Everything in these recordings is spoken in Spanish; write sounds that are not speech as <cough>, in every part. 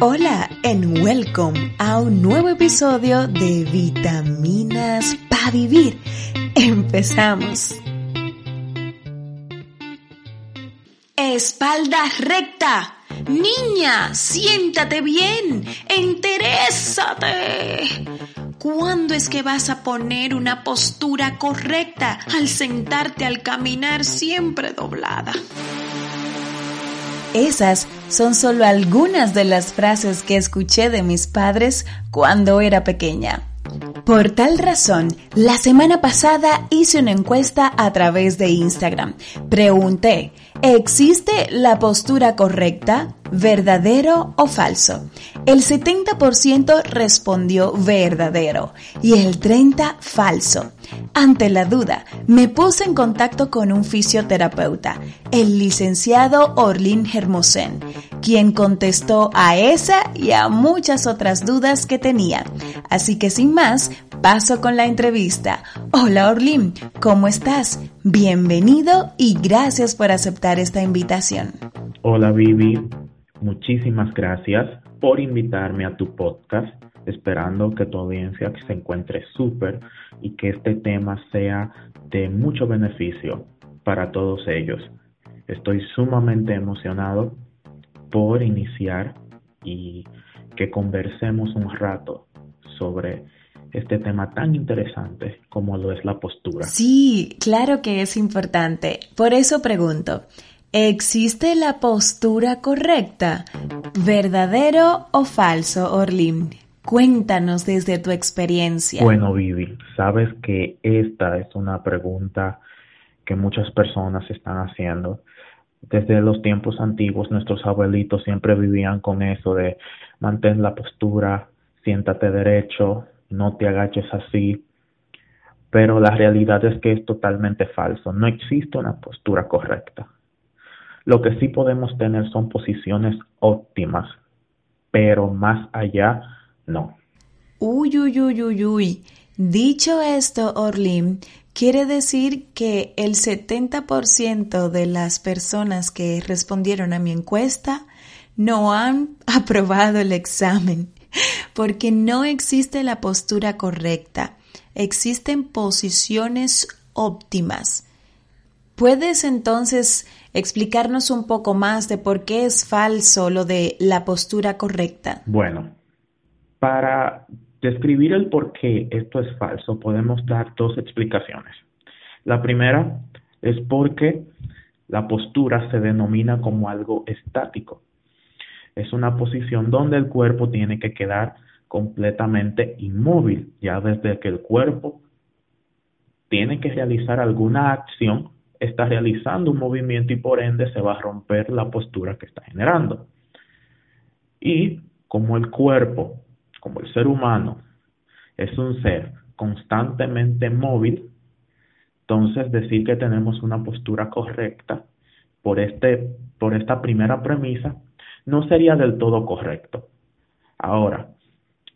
Hola and welcome a un nuevo episodio de Vitaminas para Vivir. Empezamos. Espalda recta. Niña, siéntate bien. Enterésate. ¿Cuándo es que vas a poner una postura correcta al sentarte al caminar siempre doblada? Esas son solo algunas de las frases que escuché de mis padres cuando era pequeña. Por tal razón, la semana pasada hice una encuesta a través de Instagram. Pregunté, ¿existe la postura correcta? ¿Verdadero o falso? El 70% respondió verdadero y el 30% falso. Ante la duda, me puse en contacto con un fisioterapeuta, el licenciado Orlin Hermosen, quien contestó a esa y a muchas otras dudas que tenía. Así que sin más, paso con la entrevista. Hola Orlin, ¿cómo estás? Bienvenido y gracias por aceptar esta invitación. Hola Vivi, muchísimas gracias por invitarme a tu podcast esperando que tu audiencia se encuentre súper y que este tema sea de mucho beneficio para todos ellos. Estoy sumamente emocionado por iniciar y que conversemos un rato sobre este tema tan interesante como lo es la postura. Sí, claro que es importante. Por eso pregunto, ¿existe la postura correcta? ¿Verdadero o falso, Orlim? Cuéntanos desde tu experiencia. Bueno, Vivi, sabes que esta es una pregunta que muchas personas están haciendo. Desde los tiempos antiguos, nuestros abuelitos siempre vivían con eso de mantén la postura, siéntate derecho, no te agaches así. Pero la realidad es que es totalmente falso. No existe una postura correcta. Lo que sí podemos tener son posiciones óptimas, pero más allá no. Uy, uy, uy, uy, uy. Dicho esto, Orlim, quiere decir que el 70% de las personas que respondieron a mi encuesta no han <laughs> aprobado el examen, porque no existe la postura correcta, existen posiciones óptimas. ¿Puedes entonces explicarnos un poco más de por qué es falso lo de la postura correcta? Bueno, para describir el por qué esto es falso, podemos dar dos explicaciones. La primera es porque la postura se denomina como algo estático. Es una posición donde el cuerpo tiene que quedar completamente inmóvil, ya desde que el cuerpo tiene que realizar alguna acción, está realizando un movimiento y por ende se va a romper la postura que está generando. Y como el cuerpo como el ser humano es un ser constantemente móvil, entonces decir que tenemos una postura correcta por, este, por esta primera premisa no sería del todo correcto. Ahora,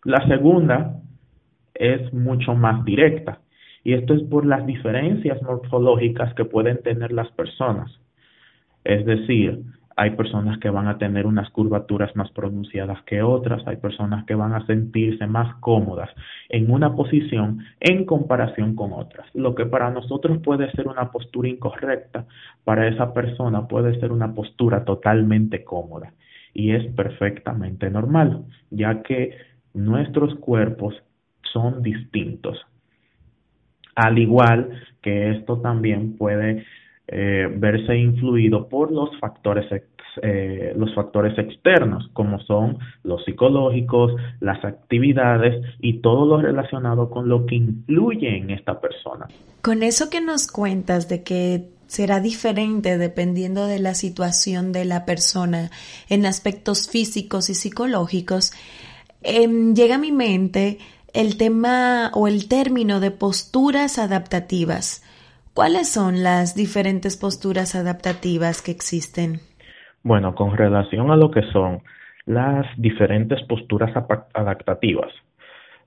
la segunda es mucho más directa y esto es por las diferencias morfológicas que pueden tener las personas. Es decir, hay personas que van a tener unas curvaturas más pronunciadas que otras, hay personas que van a sentirse más cómodas en una posición en comparación con otras. Lo que para nosotros puede ser una postura incorrecta, para esa persona puede ser una postura totalmente cómoda y es perfectamente normal, ya que nuestros cuerpos son distintos. Al igual que esto también puede eh, verse influido por los factores eh, los factores externos como son los psicológicos, las actividades y todo lo relacionado con lo que influye en esta persona. Con eso que nos cuentas de que será diferente dependiendo de la situación de la persona en aspectos físicos y psicológicos, em, llega a mi mente el tema o el término de posturas adaptativas. ¿Cuáles son las diferentes posturas adaptativas que existen? Bueno, con relación a lo que son las diferentes posturas adaptativas,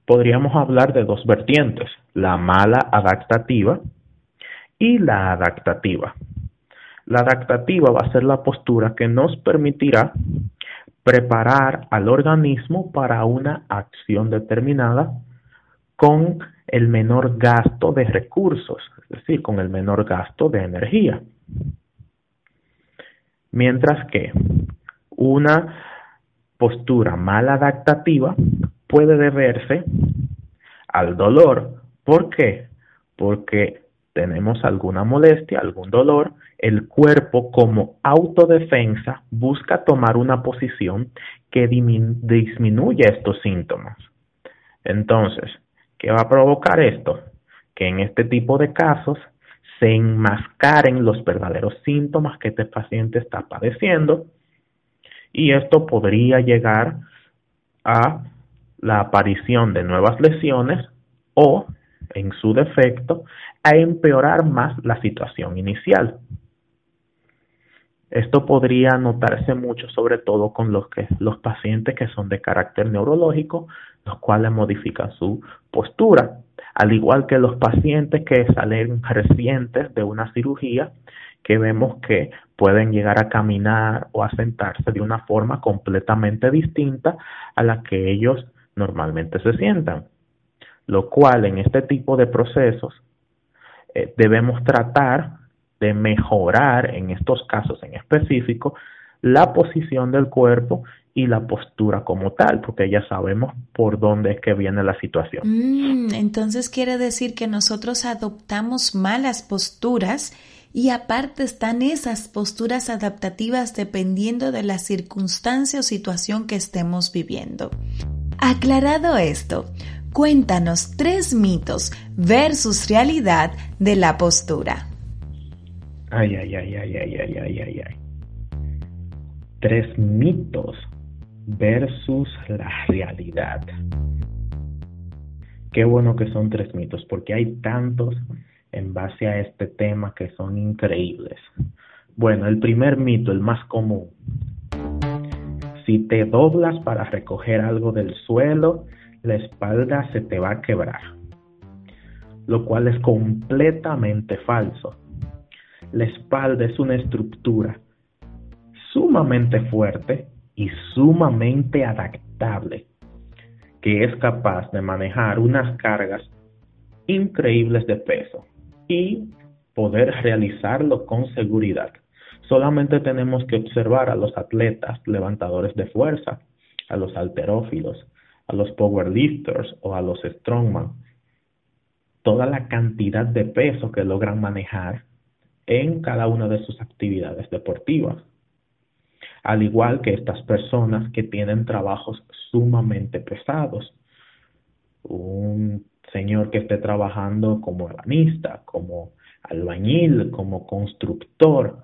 podríamos hablar de dos vertientes, la mala adaptativa y la adaptativa. La adaptativa va a ser la postura que nos permitirá preparar al organismo para una acción determinada con el menor gasto de recursos, decir, con el menor gasto de energía. Mientras que una postura mal adaptativa puede deberse al dolor. ¿Por qué? Porque tenemos alguna molestia, algún dolor, el cuerpo como autodefensa busca tomar una posición que disminuye estos síntomas. Entonces, ¿qué va a provocar esto? Que en este tipo de casos se enmascaren los verdaderos síntomas que este paciente está padeciendo y esto podría llegar a la aparición de nuevas lesiones o, en su defecto, a empeorar más la situación inicial. Esto podría notarse mucho, sobre todo con los, los pacientes que son de carácter neurológico, los cuales modifican su postura, al igual que los pacientes que salen recientes de una cirugía, que vemos que pueden llegar a caminar o a sentarse de una forma completamente distinta a la que ellos normalmente se sientan. Lo cual en este tipo de procesos eh, debemos tratar de mejorar en estos casos en específico la posición del cuerpo y la postura como tal, porque ya sabemos por dónde es que viene la situación. Mm, entonces quiere decir que nosotros adoptamos malas posturas y aparte están esas posturas adaptativas dependiendo de la circunstancia o situación que estemos viviendo. Aclarado esto, cuéntanos tres mitos versus realidad de la postura. Ay, ay, ay, ay, ay, ay, ay, ay. Tres mitos versus la realidad. Qué bueno que son tres mitos, porque hay tantos en base a este tema que son increíbles. Bueno, el primer mito, el más común. Si te doblas para recoger algo del suelo, la espalda se te va a quebrar. Lo cual es completamente falso. La espalda es una estructura sumamente fuerte y sumamente adaptable que es capaz de manejar unas cargas increíbles de peso y poder realizarlo con seguridad. Solamente tenemos que observar a los atletas levantadores de fuerza, a los alterófilos, a los powerlifters o a los strongman. Toda la cantidad de peso que logran manejar en cada una de sus actividades deportivas. Al igual que estas personas que tienen trabajos sumamente pesados. Un señor que esté trabajando como ebanista, como albañil, como constructor,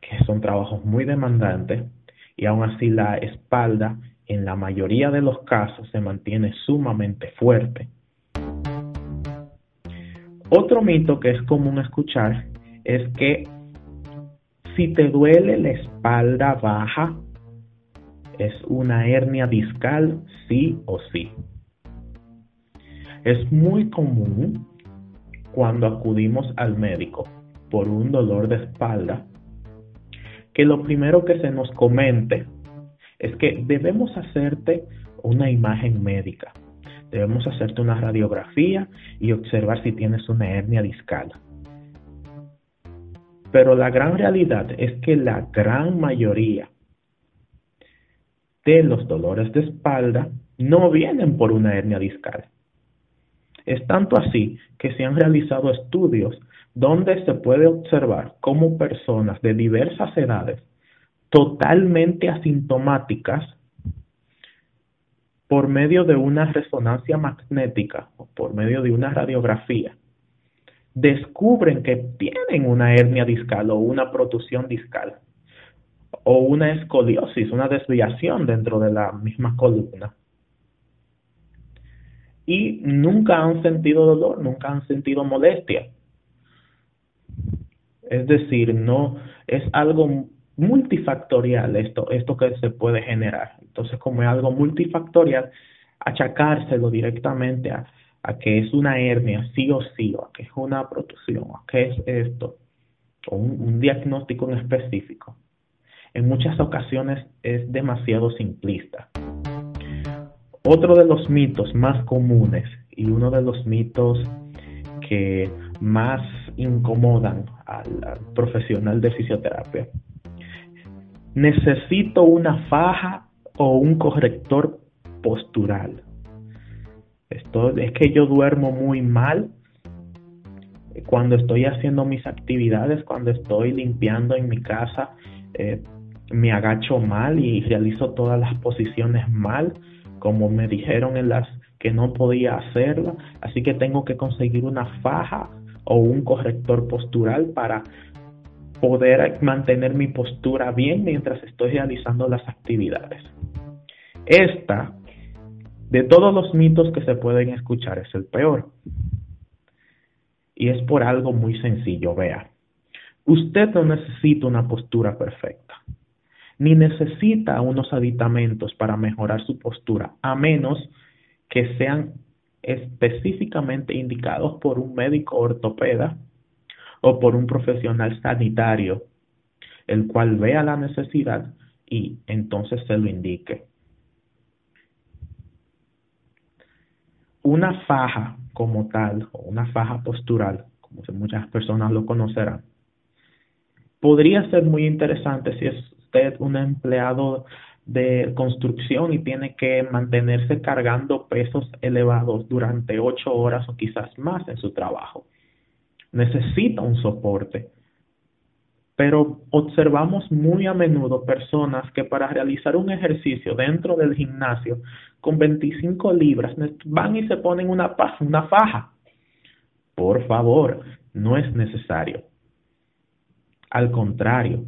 que son trabajos muy demandantes y aún así la espalda en la mayoría de los casos se mantiene sumamente fuerte. Otro mito que es común escuchar es que si te duele la espalda baja, es una hernia discal sí o sí. Es muy común cuando acudimos al médico por un dolor de espalda que lo primero que se nos comente es que debemos hacerte una imagen médica, debemos hacerte una radiografía y observar si tienes una hernia discal. Pero la gran realidad es que la gran mayoría de los dolores de espalda no vienen por una hernia discal. Es tanto así que se han realizado estudios donde se puede observar cómo personas de diversas edades, totalmente asintomáticas, por medio de una resonancia magnética o por medio de una radiografía, descubren que tienen una hernia discal o una protusión discal o una escoliosis, una desviación dentro de la misma columna y nunca han sentido dolor, nunca han sentido molestia. Es decir, no es algo multifactorial esto, esto que se puede generar. Entonces, como es algo multifactorial, achacárselo directamente a, a que es una hernia, sí o sí, o a que es una protusión, o a que es esto, o un diagnóstico en específico, en muchas ocasiones es demasiado simplista. Otro de los mitos más comunes y uno de los mitos que más incomodan al, profesional de fisioterapia. Necesito una faja o un corrector postural. Es que yo duermo muy mal cuando estoy haciendo mis actividades, cuando estoy limpiando en mi casa, eh, me agacho mal y realizo todas las posiciones mal, como me dijeron en las que no podía hacerlo, así que tengo que conseguir una faja o un corrector postural para poder mantener mi postura bien mientras estoy realizando las actividades. Esta, de todos los mitos que se pueden escuchar, es el peor. Y es por algo muy sencillo, vea. Usted no necesita una postura perfecta, ni necesita unos aditamentos para mejorar su postura, a menos que sean específicamente indicados por un médico ortopeda o por un profesional sanitario, el cual vea la necesidad y entonces se lo indique. Una faja como tal, o una faja postural, como muchas personas lo conocerán, podría ser muy interesante si es usted un empleado de construcción y tiene que mantenerse cargando pesos elevados durante ocho horas o quizás más en su trabajo. Necesita un soporte. Pero observamos muy a menudo personas que para realizar un ejercicio dentro del gimnasio con 25 libras van y se ponen una, una faja. Por favor, no es necesario. Al contrario,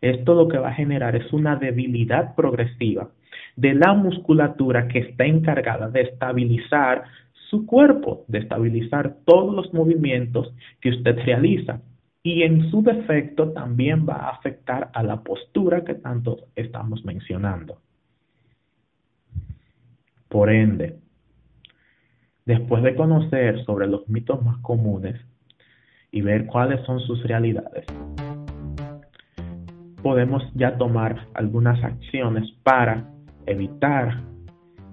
esto lo que va a generar es una debilidad progresiva de la musculatura que está encargada de estabilizar su cuerpo, de estabilizar todos los movimientos que usted realiza. Y en su defecto también va a afectar a la postura que tanto estamos mencionando. Por ende, después de conocer sobre los mitos más comunes y ver cuáles son sus realidades, podemos ya tomar algunas acciones para evitar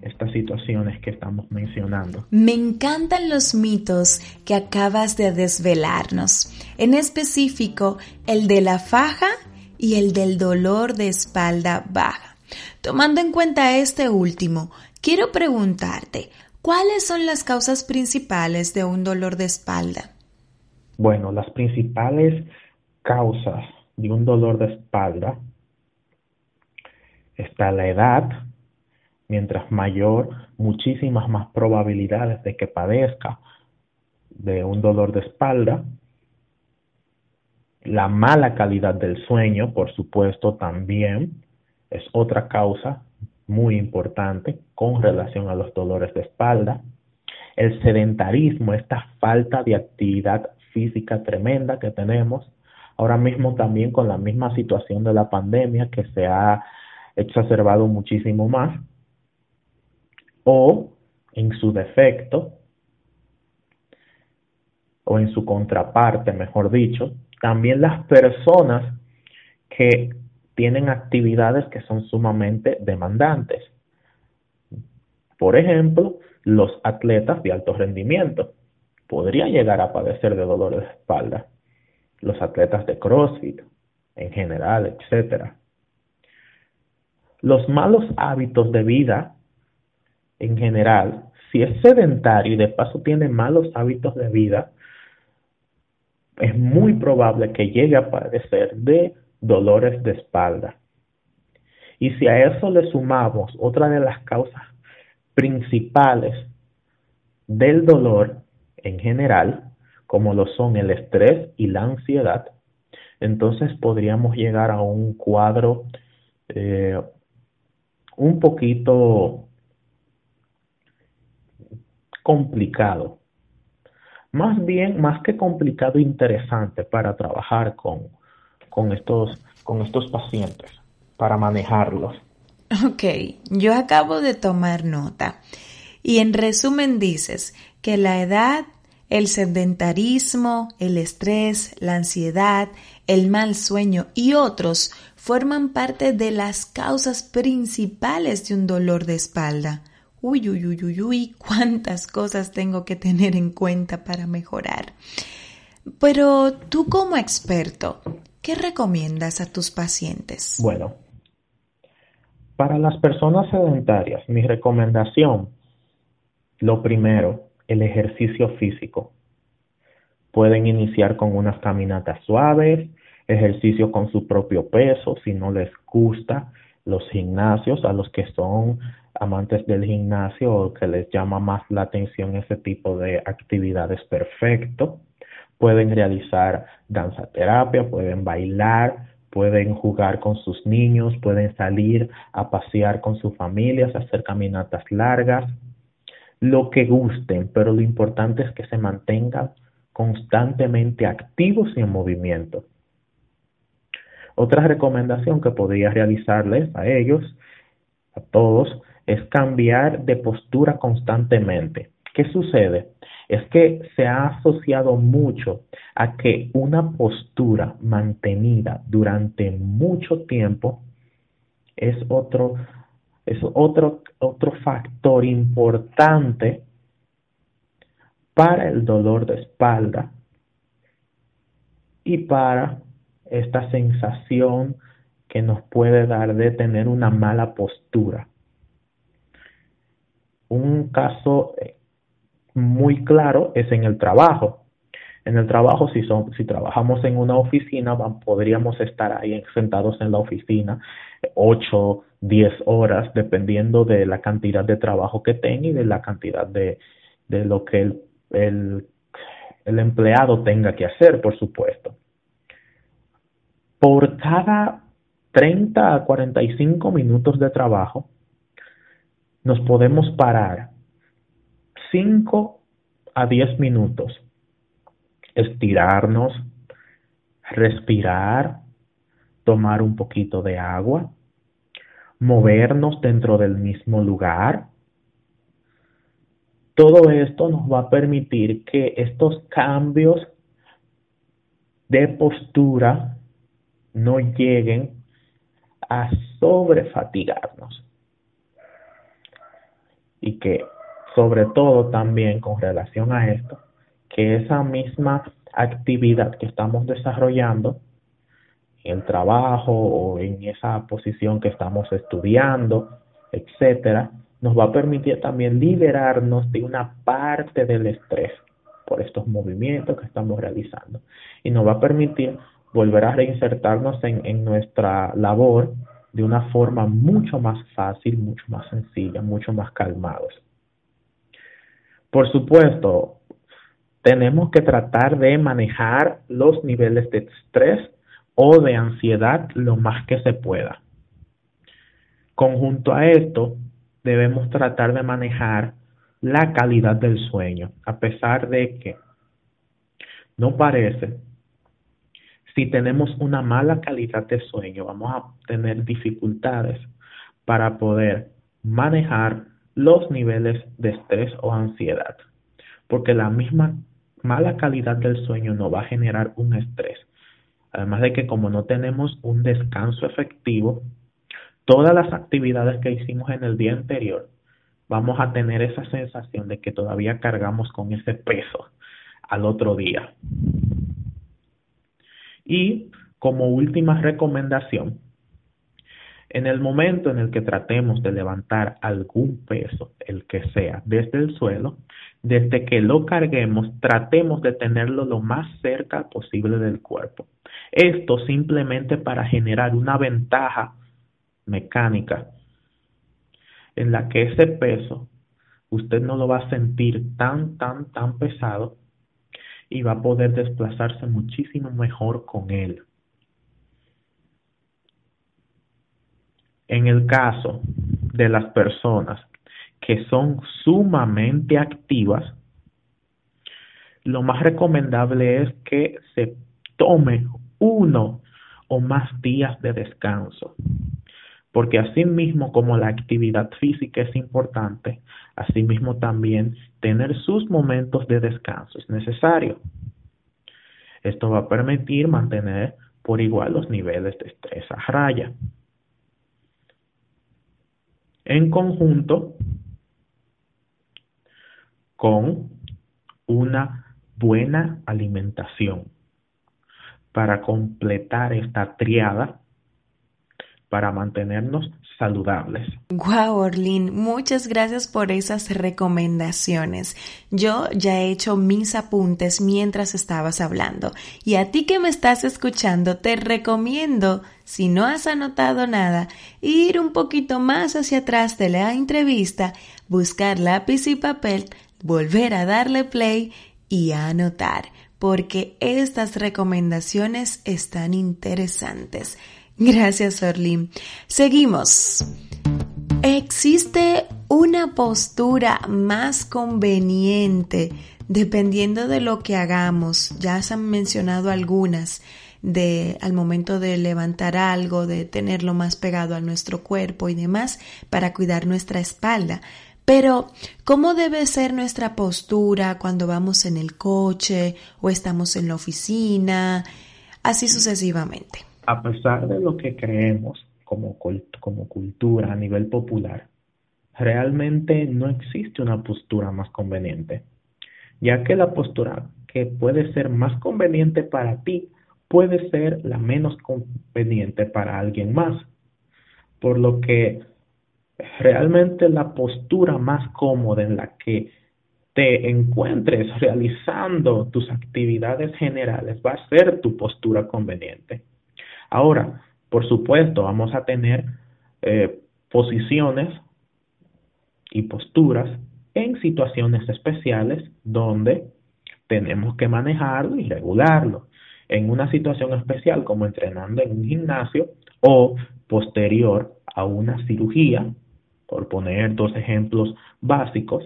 estas situaciones que estamos mencionando. Me encantan los mitos que acabas de desvelarnos, en específico el de la faja y el del dolor de espalda baja. Tomando en cuenta este último, quiero preguntarte, ¿cuáles son las causas principales de un dolor de espalda? Bueno, las principales causas de un dolor de espalda está la edad, mientras mayor, muchísimas más probabilidades de que padezca de un dolor de espalda. La mala calidad del sueño, por supuesto, también es otra causa muy importante con relación a los dolores de espalda. El sedentarismo, esta falta de actividad física tremenda que tenemos, Ahora mismo también con la misma situación de la pandemia que se ha exacerbado muchísimo más, o en su defecto, o en su contraparte, mejor dicho, también las personas que tienen actividades que son sumamente demandantes. Por ejemplo, los atletas de alto rendimiento podrían llegar a padecer de dolores de espalda los atletas de CrossFit en general, etcétera. Los malos hábitos de vida en general, si es sedentario y de paso tiene malos hábitos de vida, es muy probable que llegue a padecer de dolores de espalda. Y si a eso le sumamos otra de las causas principales del dolor en general, como lo son el estrés y la ansiedad, entonces podríamos llegar a un cuadro eh, un poquito complicado. Más bien, más que complicado, interesante para trabajar con, con, estos, con estos pacientes, para manejarlos. Ok, yo acabo de tomar nota. Y en resumen dices que la edad el sedentarismo, el estrés, la ansiedad, el mal sueño y otros forman parte de las causas principales de un dolor de espalda. Uy, uy, uy, uy, uy, cuántas cosas tengo que tener en cuenta para mejorar. Pero tú como experto, ¿qué recomiendas a tus pacientes? Bueno, para las personas sedentarias, mi recomendación, lo primero, el ejercicio físico. Pueden iniciar con unas caminatas suaves, ejercicio con su propio peso, si no les gusta los gimnasios, a los que son amantes del gimnasio o que les llama más la atención ese tipo de actividades, perfecto. Pueden realizar danza terapia, pueden bailar, pueden jugar con sus niños, pueden salir a pasear con sus familias, hacer caminatas largas, lo que gusten, pero lo importante es que se mantengan constantemente activos y en movimiento. Otra recomendación que podría realizarles a ellos, a todos, es cambiar de postura constantemente. ¿Qué sucede? Es que se ha asociado mucho a que una postura mantenida durante mucho tiempo es otro, es otro, otro factor importante para el dolor de espalda y para esta sensación que nos puede dar de tener una mala postura. Un caso eh, muy claro es en el trabajo. En el trabajo, si, son, si trabajamos en una oficina, podríamos estar ahí sentados en la oficina 8, 10 horas, dependiendo de la cantidad de trabajo que tenga y de la cantidad de, de lo que el empleado tenga que hacer, por supuesto por cada 30 a 45 minutos de trabajo, nos podemos parar 5 a 10 minutos, estirarnos, respirar, tomar un poquito de agua, movernos dentro del mismo lugar. Todo esto nos va a permitir que estos cambios de postura no lleguen a sobrefatigarnos. Y que sobre todo también con relación a esto, que esa misma actividad que estamos desarrollando en el trabajo o en esa posición que estamos estudiando, etcétera, nos va a permitir también liberarnos de una parte del estrés por estos movimientos que estamos realizando y nos va a permitir volver a reinsertarnos en, en nuestra labor de una forma mucho más fácil, mucho más sencilla, mucho más calmados. Por supuesto, tenemos que tratar de manejar los niveles de estrés o de ansiedad lo más que se pueda. Conjunto a esto, debemos tratar de manejar la calidad del sueño, a pesar de que no parece, si tenemos una mala calidad de sueño, vamos a tener dificultades para poder manejar los niveles de estrés o ansiedad, porque la misma mala calidad del sueño nos va a generar un estrés. Además de que como no tenemos un descanso efectivo, todas las actividades que hicimos en el día anterior, vamos a tener esa sensación de que todavía cargamos con ese peso al otro día. Y como última recomendación, en el momento en el que tratemos de levantar algún peso, el que sea, desde el suelo, desde que lo carguemos, tratemos de tenerlo lo más cerca posible del cuerpo. Esto simplemente para generar una ventaja mecánica en la que ese peso usted no lo va a sentir tan, tan, tan pesado y va a poder desplazarse muchísimo mejor con él. En el caso de las personas que son sumamente activas, lo más recomendable es que se tome uno o más días de descanso porque así mismo como la actividad física es importante, asimismo también tener sus momentos de descanso es necesario. Esto va a permitir mantener por igual los niveles de estrés a raya. En conjunto con una buena alimentación para completar esta triada para mantenernos saludables. Wow, Orlin, muchas gracias por esas recomendaciones. Yo ya he hecho mis apuntes mientras estabas hablando y a ti que me estás escuchando te recomiendo, si no has anotado nada, ir un poquito más hacia atrás de la entrevista, buscar lápiz y papel, volver a darle play y anotar, porque estas recomendaciones están interesantes. Gracias, Orlin. Seguimos. ¿Existe una postura más conveniente dependiendo de lo que hagamos? Ya se han mencionado algunas de al momento de levantar algo, de tenerlo más pegado a nuestro cuerpo y demás para cuidar nuestra espalda. Pero, ¿cómo debe ser nuestra postura cuando vamos en el coche o estamos en la oficina? Así sucesivamente a pesar de lo que creemos como, cultura a nivel popular, realmente no existe una postura más conveniente, ya que la postura que puede ser más conveniente para ti puede ser la menos conveniente para alguien más. Por lo que realmente la postura más cómoda en la que te encuentres realizando tus actividades generales va a ser tu postura conveniente. Ahora, por supuesto, vamos a tener eh, posiciones y posturas en situaciones especiales donde tenemos que manejarlo y regularlo. En una situación especial como entrenando en un gimnasio o posterior a una cirugía, por poner dos ejemplos básicos,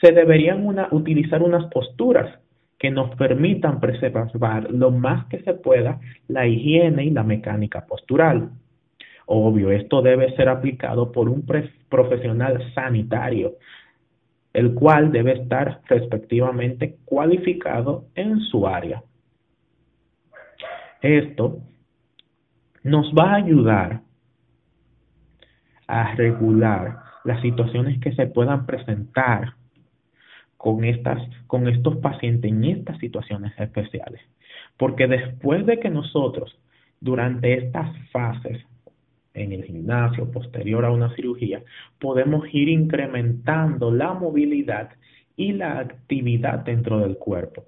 se deberían utilizar unas posturas que nos permitan preservar lo más que se pueda la higiene y la mecánica postural. Obvio, esto debe ser aplicado por un profesional sanitario, el cual debe estar respectivamente cualificado en su área. Esto nos va a ayudar a regular las situaciones que se puedan presentar con, estas, con estos pacientes en estas situaciones especiales. Porque después de que nosotros, durante estas fases, en el gimnasio, posterior a una cirugía, podemos ir incrementando la movilidad y la actividad dentro del cuerpo.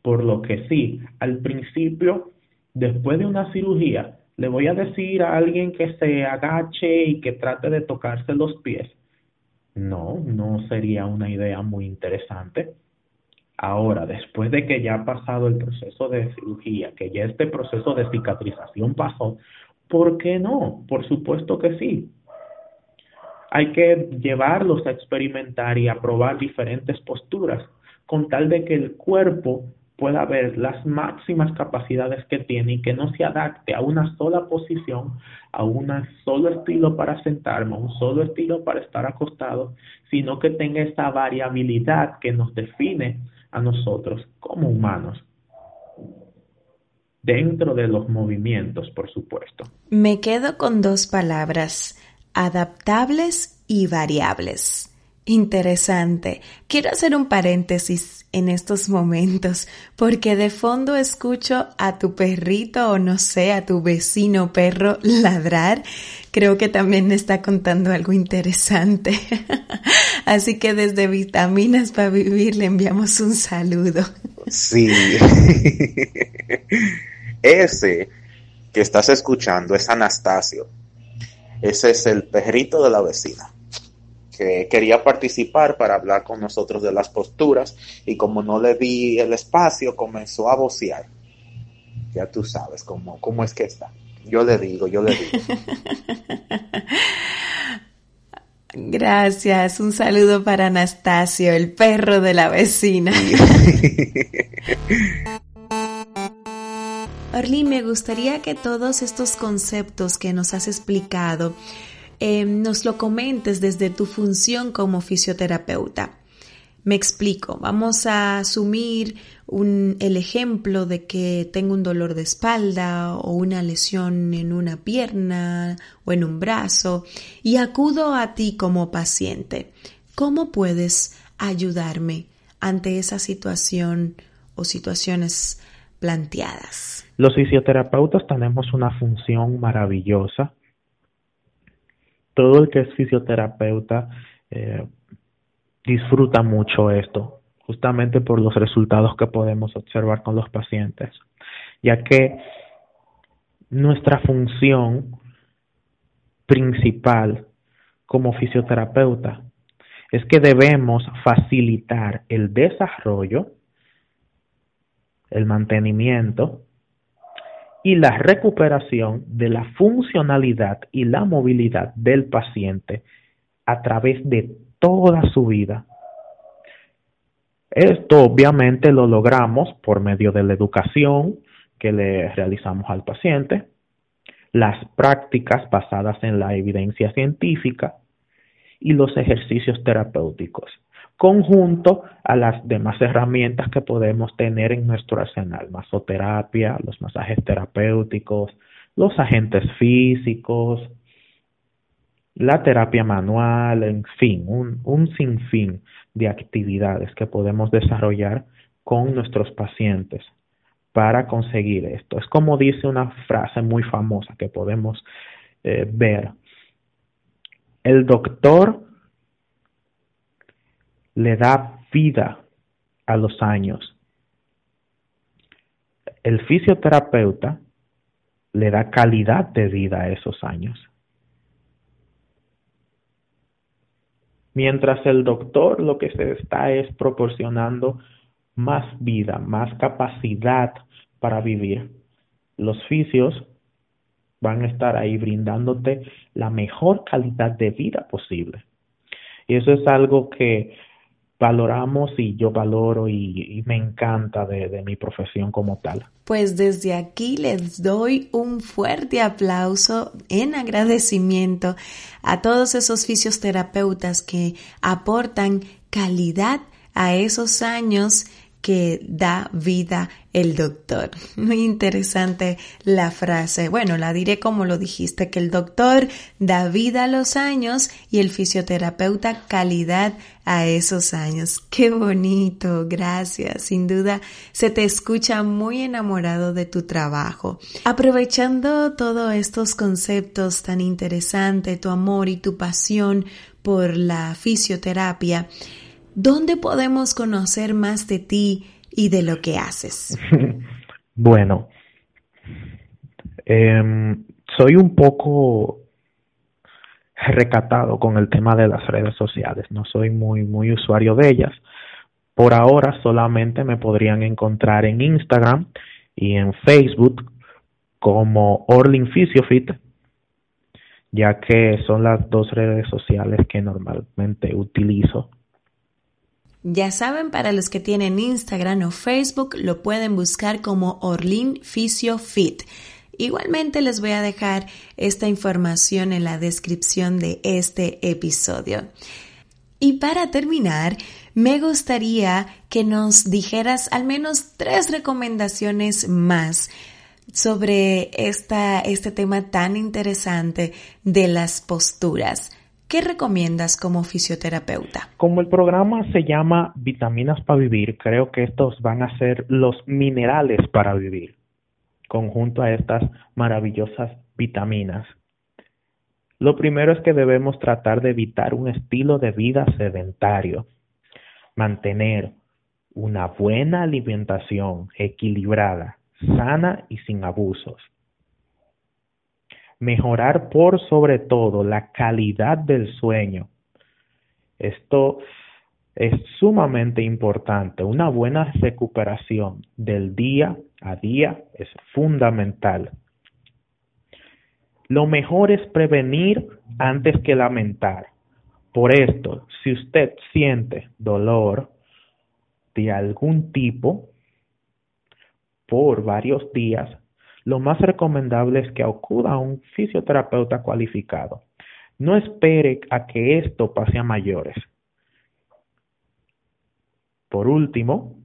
Por lo que sí, al principio, después de una cirugía, le voy a decir a alguien que se agache y que trate de tocarse los pies no, no sería una idea muy interesante. Ahora, después de que ya ha pasado el proceso de cirugía, que ya este proceso de cicatrización pasó, ¿por qué no? Por supuesto que sí. Hay que llevarlos a experimentar y a probar diferentes posturas, con tal de que el cuerpo pueda ver las máximas capacidades que tiene y que no se adapte a una sola posición, a un solo estilo para sentarme, a un solo estilo para estar acostado, sino que tenga esa variabilidad que nos define a nosotros como humanos dentro de los movimientos, por supuesto. Me quedo con dos palabras, adaptables y variables. Interesante. Quiero hacer un paréntesis en estos momentos porque de fondo escucho a tu perrito o no sé, a tu vecino perro ladrar. Creo que también está contando algo interesante. <laughs> Así que desde Vitaminas para Vivir le enviamos un saludo. Sí. <laughs> Ese que estás escuchando es Anastasio. Ese es el perrito de la vecina que quería participar para hablar con nosotros de las posturas y como no le di el espacio comenzó a vocear. Ya tú sabes cómo, cómo es que está. Yo le digo, yo le digo. <laughs> Gracias, un saludo para Anastasio, el perro de la vecina. <laughs> Orly, me gustaría que todos estos conceptos que nos has explicado Em, nos lo comentes desde tu función como fisioterapeuta. Me explico, vamos a asumir un, el ejemplo de que tengo un dolor de espalda o una lesión en una pierna o en un brazo y acudo a ti como paciente. ¿Cómo puedes ayudarme ante esa situación o situaciones planteadas? Los fisioterapeutas tenemos una función maravillosa. Todo el que es fisioterapeuta eh, disfruta mucho esto, justamente por los resultados que podemos observar con los pacientes, ya que nuestra función principal como fisioterapeuta es que debemos facilitar el desarrollo, el mantenimiento y la recuperación de la funcionalidad y la movilidad del paciente a través de toda su vida. Esto obviamente lo logramos por medio de la educación que le realizamos al paciente, las prácticas basadas en la evidencia científica y los ejercicios terapéuticos conjunto a las demás herramientas que podemos tener en nuestro arsenal, masoterapia, los masajes terapéuticos, los agentes físicos, la terapia manual, en fin, un, un sinfín de actividades que podemos desarrollar con nuestros pacientes para conseguir esto. Es como dice una frase muy famosa que podemos eh, ver. El doctor le da vida a los años. El fisioterapeuta le da calidad de vida a esos años. Mientras el doctor lo que se está es proporcionando más vida, más capacidad para vivir. Los fisios van a estar ahí brindándote la mejor calidad de vida posible. Y eso es algo que valoramos y yo valoro y, me encanta de, de, mi profesión como tal. Pues desde aquí les doy un fuerte aplauso en agradecimiento a todos esos fisioterapeutas que aportan calidad a esos años que da vida el doctor. <laughs> Muy interesante la frase. Bueno, la diré como lo dijiste, que el doctor da vida a los años y el fisioterapeuta calidad a esos años. <laughs> Qué bonito, gracias. Sin duda, se te escucha muy enamorado de tu trabajo. Aprovechando todos estos conceptos tan interesantes, tu amor y tu pasión por la fisioterapia, ¿dónde podemos conocer más de ti y de lo que haces? <laughs> bueno, em, soy un poco recatado con el tema de las redes sociales, no soy muy, muy usuario de ellas. Por ahora solamente me podrían encontrar en Instagram y en Facebook como Orlin Physiofit, ya que son las dos redes sociales que normalmente utilizo ya saben, para los que tienen Instagram o Facebook, lo pueden buscar como Orlin Fisio Fit. Igualmente les voy a dejar esta información en la descripción de este episodio. Y para terminar, me gustaría que nos dijeras al menos tres recomendaciones más sobre esta, este tema tan interesante de las posturas. ¿Qué recomiendas como fisioterapeuta? Como el programa se llama Vitaminas para Vivir, creo que estos van a ser los minerales para vivir, conjunto a estas maravillosas vitaminas. Lo primero es que debemos tratar de evitar un estilo de vida sedentario, mantener una buena alimentación equilibrada, sana y sin abusos mejorar por sobre todo la calidad del sueño. Esto es sumamente importante. Una buena recuperación del día a día es fundamental. Lo mejor es prevenir antes que lamentar. Por esto, si usted siente dolor de algún tipo por varios días, lo más recomendable es que acuda a un fisioterapeuta cualificado. No espere a que esto pase a mayores. Por último,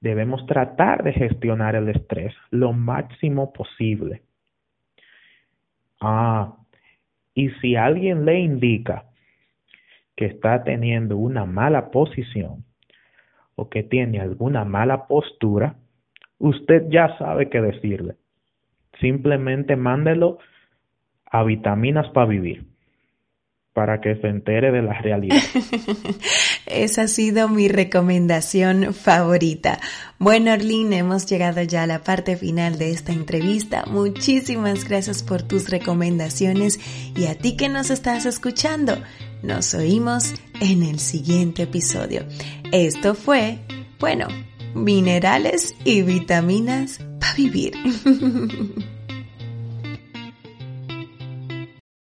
debemos tratar de gestionar el estrés lo máximo posible. Ah, y si alguien le indica que está teniendo una mala posición o que tiene alguna mala postura, usted ya sabe qué decirle. Simplemente mándelo a vitaminas para vivir para que se entere de la realidad. <laughs> Esa ha sido mi recomendación favorita. Bueno, Arlene, hemos llegado ya a la parte final de esta entrevista. Muchísimas gracias por tus recomendaciones y a ti que nos estás escuchando. Nos oímos en el siguiente episodio. Esto fue, bueno, minerales y vitaminas para vivir. <laughs>